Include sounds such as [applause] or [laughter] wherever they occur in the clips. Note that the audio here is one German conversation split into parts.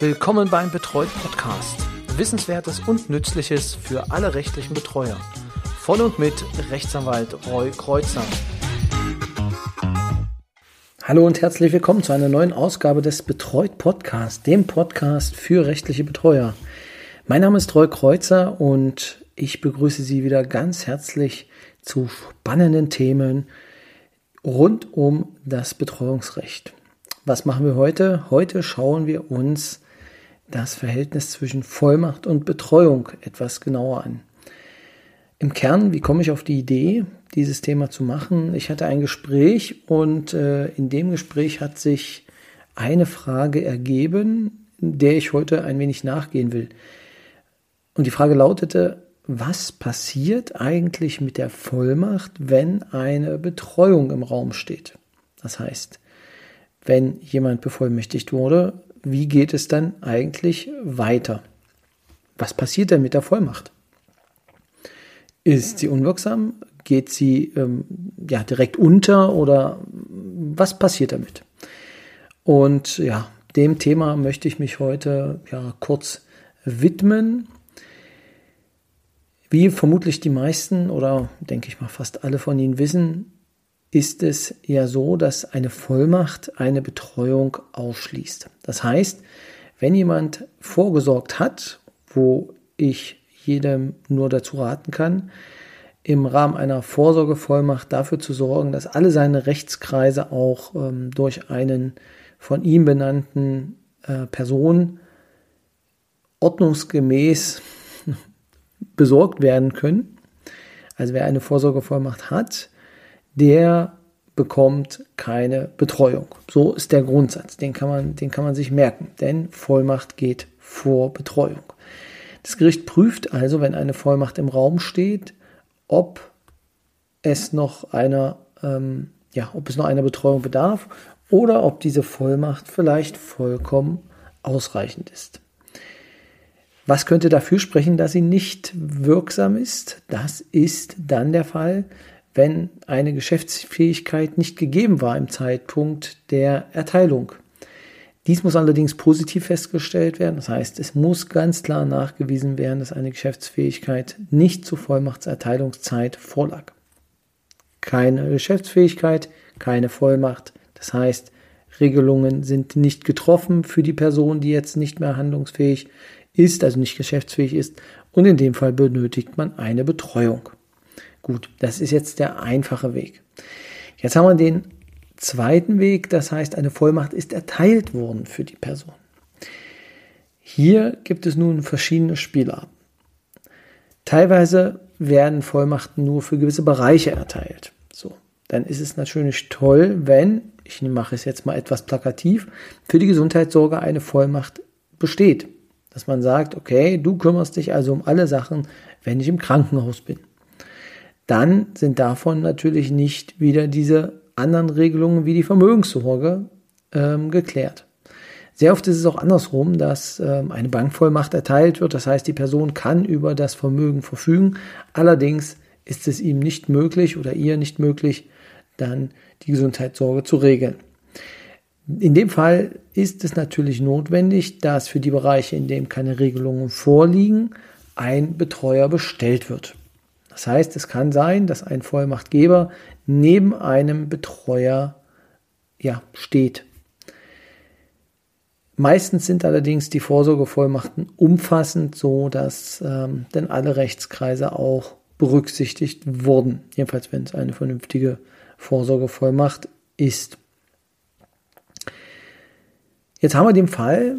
Willkommen beim Betreut Podcast. Wissenswertes und Nützliches für alle rechtlichen Betreuer. Von und mit Rechtsanwalt Roy Kreuzer. Hallo und herzlich willkommen zu einer neuen Ausgabe des Betreut Podcast, dem Podcast für rechtliche Betreuer. Mein Name ist Roy Kreuzer und ich begrüße Sie wieder ganz herzlich zu spannenden Themen rund um das Betreuungsrecht. Was machen wir heute? Heute schauen wir uns das Verhältnis zwischen Vollmacht und Betreuung etwas genauer an. Im Kern, wie komme ich auf die Idee, dieses Thema zu machen? Ich hatte ein Gespräch und äh, in dem Gespräch hat sich eine Frage ergeben, der ich heute ein wenig nachgehen will. Und die Frage lautete, was passiert eigentlich mit der Vollmacht, wenn eine Betreuung im Raum steht? Das heißt, wenn jemand bevollmächtigt wurde, wie geht es dann eigentlich weiter? Was passiert denn mit der Vollmacht? Ist sie unwirksam? Geht sie ähm, ja, direkt unter oder was passiert damit? Und ja, dem Thema möchte ich mich heute ja, kurz widmen. Wie vermutlich die meisten oder denke ich mal fast alle von Ihnen wissen, ist es ja so, dass eine Vollmacht eine Betreuung ausschließt. Das heißt, wenn jemand vorgesorgt hat, wo ich jedem nur dazu raten kann, im Rahmen einer Vorsorgevollmacht dafür zu sorgen, dass alle seine Rechtskreise auch ähm, durch einen von ihm benannten äh, Person ordnungsgemäß [laughs] besorgt werden können. Also wer eine Vorsorgevollmacht hat, der bekommt keine Betreuung. So ist der Grundsatz. Den kann man, den kann man sich merken. Denn Vollmacht geht vor Betreuung. Das Gericht prüft also, wenn eine Vollmacht im Raum steht, ob es noch einer, ähm, ja, ob es noch einer Betreuung bedarf oder ob diese Vollmacht vielleicht vollkommen ausreichend ist. Was könnte dafür sprechen, dass sie nicht wirksam ist? Das ist dann der Fall, wenn eine Geschäftsfähigkeit nicht gegeben war im Zeitpunkt der Erteilung. Dies muss allerdings positiv festgestellt werden. Das heißt, es muss ganz klar nachgewiesen werden, dass eine Geschäftsfähigkeit nicht zur Vollmachtserteilungszeit vorlag. Keine Geschäftsfähigkeit, keine Vollmacht. Das heißt, Regelungen sind nicht getroffen für die Person, die jetzt nicht mehr handlungsfähig ist, also nicht geschäftsfähig ist. Und in dem Fall benötigt man eine Betreuung. Gut, das ist jetzt der einfache Weg. Jetzt haben wir den zweiten Weg, das heißt, eine Vollmacht ist erteilt worden für die Person. Hier gibt es nun verschiedene Spielarten. Teilweise werden Vollmachten nur für gewisse Bereiche erteilt. So, dann ist es natürlich toll, wenn, ich mache es jetzt mal etwas plakativ, für die Gesundheitssorge eine Vollmacht besteht. Dass man sagt, okay, du kümmerst dich also um alle Sachen, wenn ich im Krankenhaus bin dann sind davon natürlich nicht wieder diese anderen Regelungen wie die Vermögenssorge ähm, geklärt. Sehr oft ist es auch andersrum, dass ähm, eine Bankvollmacht erteilt wird. Das heißt, die Person kann über das Vermögen verfügen. Allerdings ist es ihm nicht möglich oder ihr nicht möglich, dann die Gesundheitssorge zu regeln. In dem Fall ist es natürlich notwendig, dass für die Bereiche, in denen keine Regelungen vorliegen, ein Betreuer bestellt wird. Das heißt, es kann sein, dass ein Vollmachtgeber neben einem Betreuer ja, steht. Meistens sind allerdings die Vorsorgevollmachten umfassend, so dass ähm, denn alle Rechtskreise auch berücksichtigt wurden. Jedenfalls, wenn es eine vernünftige Vorsorgevollmacht ist. Jetzt haben wir den Fall,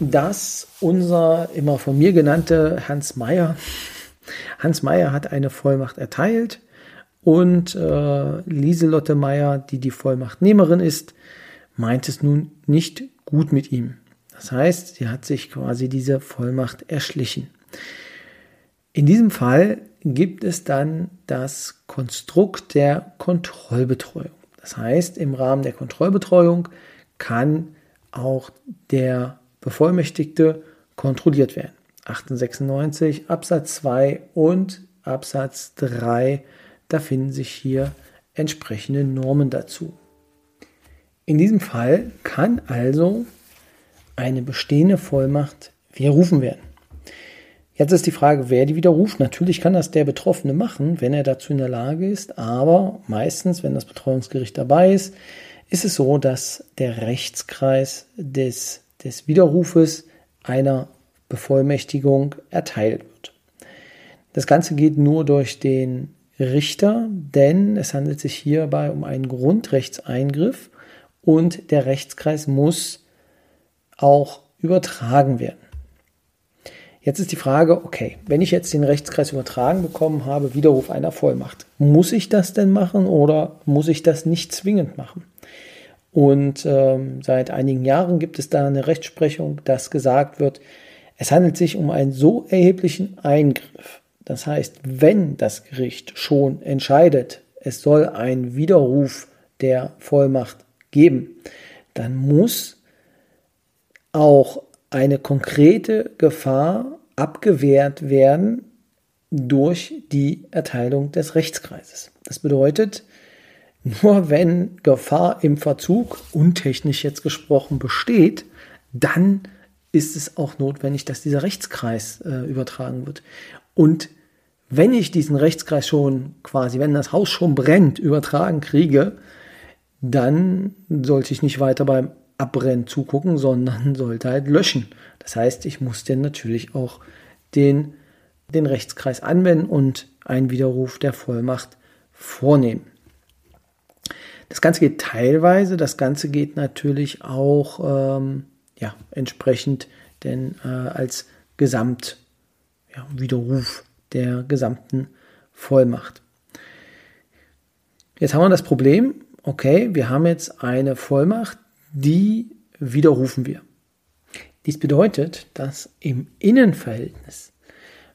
dass unser immer von mir genannte Hans Meyer Hans Meyer hat eine Vollmacht erteilt und äh, Lieselotte Meyer, die die Vollmachtnehmerin ist, meint es nun nicht gut mit ihm. Das heißt, sie hat sich quasi diese Vollmacht erschlichen. In diesem Fall gibt es dann das Konstrukt der Kontrollbetreuung. Das heißt, im Rahmen der Kontrollbetreuung kann auch der Bevollmächtigte kontrolliert werden. 1896 Absatz 2 und Absatz 3. Da finden sich hier entsprechende Normen dazu. In diesem Fall kann also eine bestehende Vollmacht widerrufen werden. Jetzt ist die Frage, wer die widerruft. Natürlich kann das der Betroffene machen, wenn er dazu in der Lage ist, aber meistens, wenn das Betreuungsgericht dabei ist, ist es so, dass der Rechtskreis des, des Widerrufes einer Bevollmächtigung erteilt wird. Das Ganze geht nur durch den Richter, denn es handelt sich hierbei um einen Grundrechtseingriff und der Rechtskreis muss auch übertragen werden. Jetzt ist die Frage, okay, wenn ich jetzt den Rechtskreis übertragen bekommen habe, Widerruf einer Vollmacht, muss ich das denn machen oder muss ich das nicht zwingend machen? Und ähm, seit einigen Jahren gibt es da eine Rechtsprechung, dass gesagt wird, es handelt sich um einen so erheblichen Eingriff. Das heißt, wenn das Gericht schon entscheidet, es soll einen Widerruf der Vollmacht geben, dann muss auch eine konkrete Gefahr abgewehrt werden durch die Erteilung des Rechtskreises. Das bedeutet, nur wenn Gefahr im Verzug, untechnisch jetzt gesprochen, besteht, dann ist es auch notwendig, dass dieser Rechtskreis äh, übertragen wird. Und wenn ich diesen Rechtskreis schon quasi, wenn das Haus schon brennt, übertragen kriege, dann sollte ich nicht weiter beim Abbrennen zugucken, sondern [laughs] sollte halt löschen. Das heißt, ich muss dann natürlich auch den, den Rechtskreis anwenden und einen Widerruf der Vollmacht vornehmen. Das Ganze geht teilweise, das Ganze geht natürlich auch ähm, ja, entsprechend denn äh, als Gesamtwiderruf ja, der gesamten Vollmacht. Jetzt haben wir das Problem, okay, wir haben jetzt eine Vollmacht, die widerrufen wir. Dies bedeutet, dass im Innenverhältnis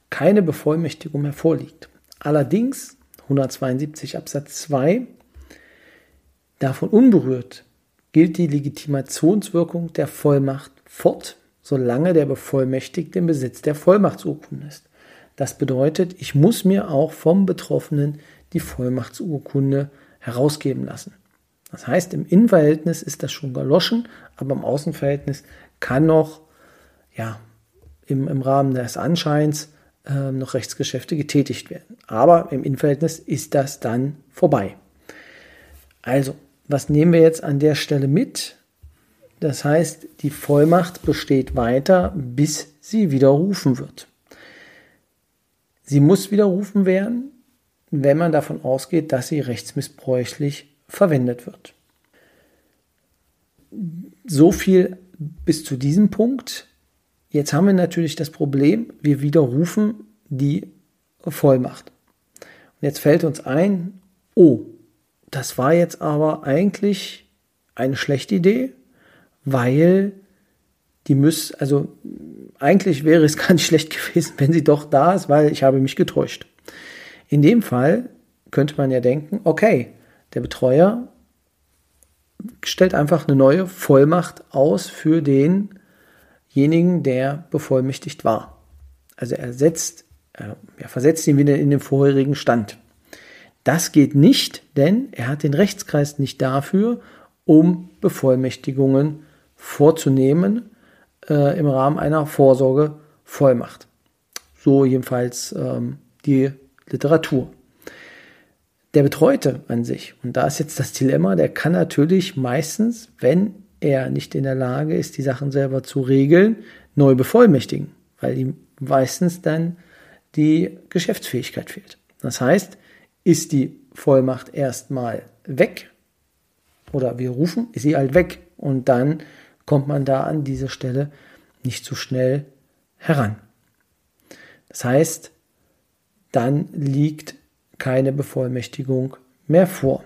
keine Bevollmächtigung mehr vorliegt. Allerdings 172 Absatz 2 davon unberührt gilt die Legitimationswirkung der Vollmacht fort, solange der Bevollmächtigte im Besitz der Vollmachtsurkunde ist. Das bedeutet, ich muss mir auch vom Betroffenen die Vollmachtsurkunde herausgeben lassen. Das heißt, im Innenverhältnis ist das schon galoschen, aber im Außenverhältnis kann noch ja, im, im Rahmen des Anscheins äh, noch Rechtsgeschäfte getätigt werden. Aber im Innenverhältnis ist das dann vorbei. Also, was nehmen wir jetzt an der Stelle mit? Das heißt, die Vollmacht besteht weiter, bis sie widerrufen wird. Sie muss widerrufen werden, wenn man davon ausgeht, dass sie rechtsmissbräuchlich verwendet wird. So viel bis zu diesem Punkt. Jetzt haben wir natürlich das Problem, wir widerrufen die Vollmacht. Und jetzt fällt uns ein, oh, das war jetzt aber eigentlich eine schlechte Idee, weil die muss, also eigentlich wäre es [laughs] gar nicht schlecht gewesen, wenn sie doch da ist, weil ich habe mich getäuscht. In dem Fall könnte man ja denken, okay, der Betreuer stellt einfach eine neue Vollmacht aus für denjenigen, der bevollmächtigt war. Also er setzt, er versetzt ihn wieder in den vorherigen Stand. Das geht nicht, denn er hat den Rechtskreis nicht dafür, um Bevollmächtigungen vorzunehmen äh, im Rahmen einer Vorsorgevollmacht. So jedenfalls ähm, die Literatur. Der Betreute an sich, und da ist jetzt das Dilemma, der kann natürlich meistens, wenn er nicht in der Lage ist, die Sachen selber zu regeln, neu bevollmächtigen, weil ihm meistens dann die Geschäftsfähigkeit fehlt. Das heißt, ist die Vollmacht erstmal weg oder wir rufen, ist sie halt weg und dann kommt man da an diese Stelle nicht so schnell heran. Das heißt, dann liegt keine Bevollmächtigung mehr vor.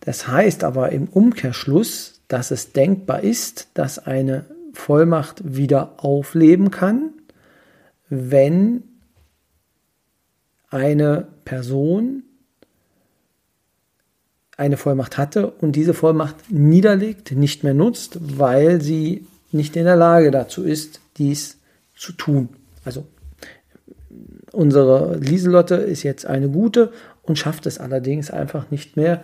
Das heißt aber im Umkehrschluss, dass es denkbar ist, dass eine Vollmacht wieder aufleben kann, wenn eine Person eine Vollmacht hatte und diese Vollmacht niederlegt, nicht mehr nutzt, weil sie nicht in der Lage dazu ist, dies zu tun. Also unsere Lieselotte ist jetzt eine gute und schafft es allerdings einfach nicht mehr,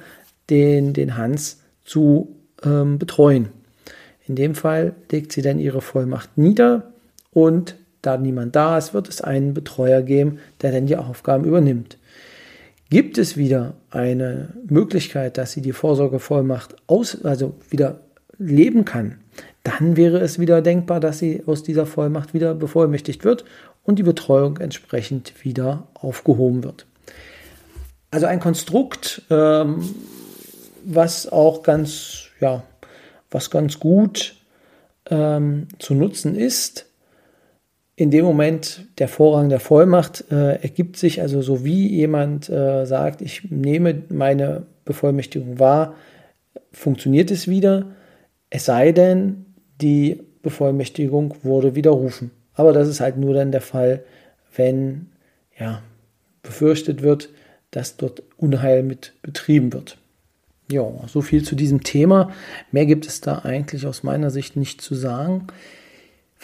den, den Hans zu ähm, betreuen. In dem Fall legt sie dann ihre Vollmacht nieder und da niemand da ist, wird es einen Betreuer geben, der dann die Aufgaben übernimmt. Gibt es wieder eine Möglichkeit, dass sie die Vorsorgevollmacht aus, also wieder leben kann, dann wäre es wieder denkbar, dass sie aus dieser Vollmacht wieder bevollmächtigt wird und die Betreuung entsprechend wieder aufgehoben wird. Also ein Konstrukt, ähm, was auch ganz, ja, was ganz gut ähm, zu nutzen ist. In dem Moment der Vorrang der Vollmacht äh, ergibt sich also so wie jemand äh, sagt, ich nehme meine Bevollmächtigung wahr, funktioniert es wieder, es sei denn, die Bevollmächtigung wurde widerrufen. Aber das ist halt nur dann der Fall, wenn ja, befürchtet wird, dass dort Unheil mit betrieben wird. Ja, so viel zu diesem Thema. Mehr gibt es da eigentlich aus meiner Sicht nicht zu sagen.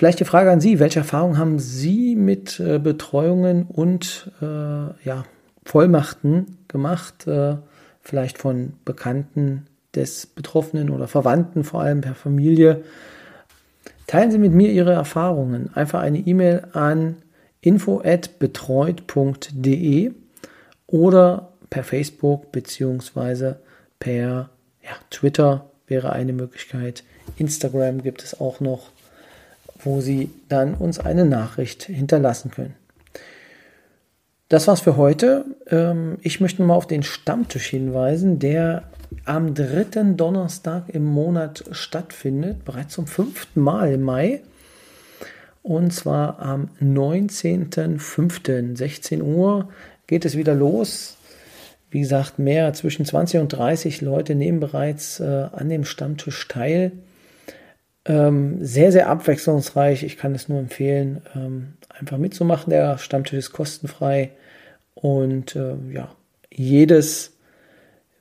Vielleicht die Frage an Sie, welche Erfahrungen haben Sie mit äh, Betreuungen und äh, ja, Vollmachten gemacht? Äh, vielleicht von Bekannten des Betroffenen oder Verwandten, vor allem per Familie. Teilen Sie mit mir Ihre Erfahrungen. Einfach eine E-Mail an info@betreut.de oder per Facebook bzw. per ja, Twitter wäre eine Möglichkeit. Instagram gibt es auch noch, wo Sie dann uns eine Nachricht hinterlassen können. Das war's für heute. Ähm, ich möchte mal auf den Stammtisch hinweisen, der am dritten Donnerstag im Monat stattfindet, bereits zum fünften Mal im Mai. Und zwar am 19.05. 16 Uhr geht es wieder los. Wie gesagt, mehr zwischen 20 und 30 Leute nehmen bereits äh, an dem Stammtisch teil. Ähm, sehr, sehr abwechslungsreich. Ich kann es nur empfehlen, ähm, einfach mitzumachen. Der Stammtisch ist kostenfrei und äh, ja, jedes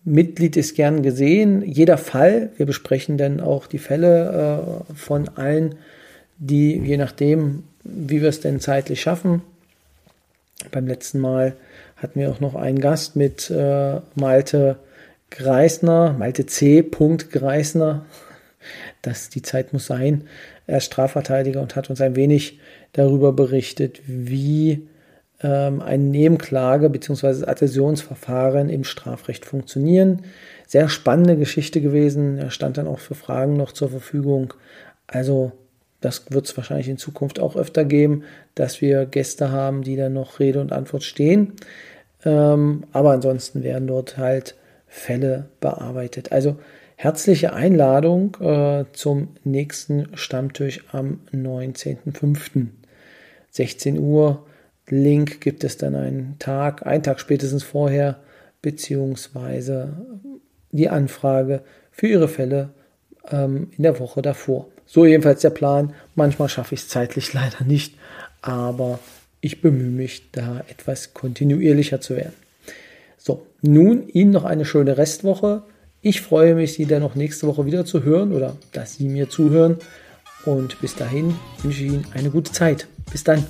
Mitglied ist gern gesehen. Jeder Fall, wir besprechen dann auch die Fälle äh, von allen, die je nachdem, wie wir es denn zeitlich schaffen. Beim letzten Mal hatten wir auch noch einen Gast mit äh, Malte Greisner, Malte C. Greisner. Das, die Zeit muss sein. Er ist Strafverteidiger und hat uns ein wenig darüber berichtet, wie ähm, eine Nebenklage bzw. Adhäsionsverfahren im Strafrecht funktionieren. Sehr spannende Geschichte gewesen. Er stand dann auch für Fragen noch zur Verfügung. Also das wird es wahrscheinlich in Zukunft auch öfter geben, dass wir Gäste haben, die dann noch Rede und Antwort stehen. Ähm, aber ansonsten werden dort halt Fälle bearbeitet. Also herzliche Einladung äh, zum nächsten Stammtisch am 19.05. 16 Uhr Link gibt es dann einen Tag, einen Tag spätestens vorher, beziehungsweise die Anfrage für Ihre Fälle ähm, in der Woche davor. So jedenfalls der Plan. Manchmal schaffe ich es zeitlich [laughs] leider nicht, aber ich bemühe mich, da etwas kontinuierlicher zu werden. So, nun Ihnen noch eine schöne Restwoche. Ich freue mich, Sie dann noch nächste Woche wieder zu hören oder dass Sie mir zuhören. Und bis dahin wünsche ich Ihnen eine gute Zeit. Bis dann.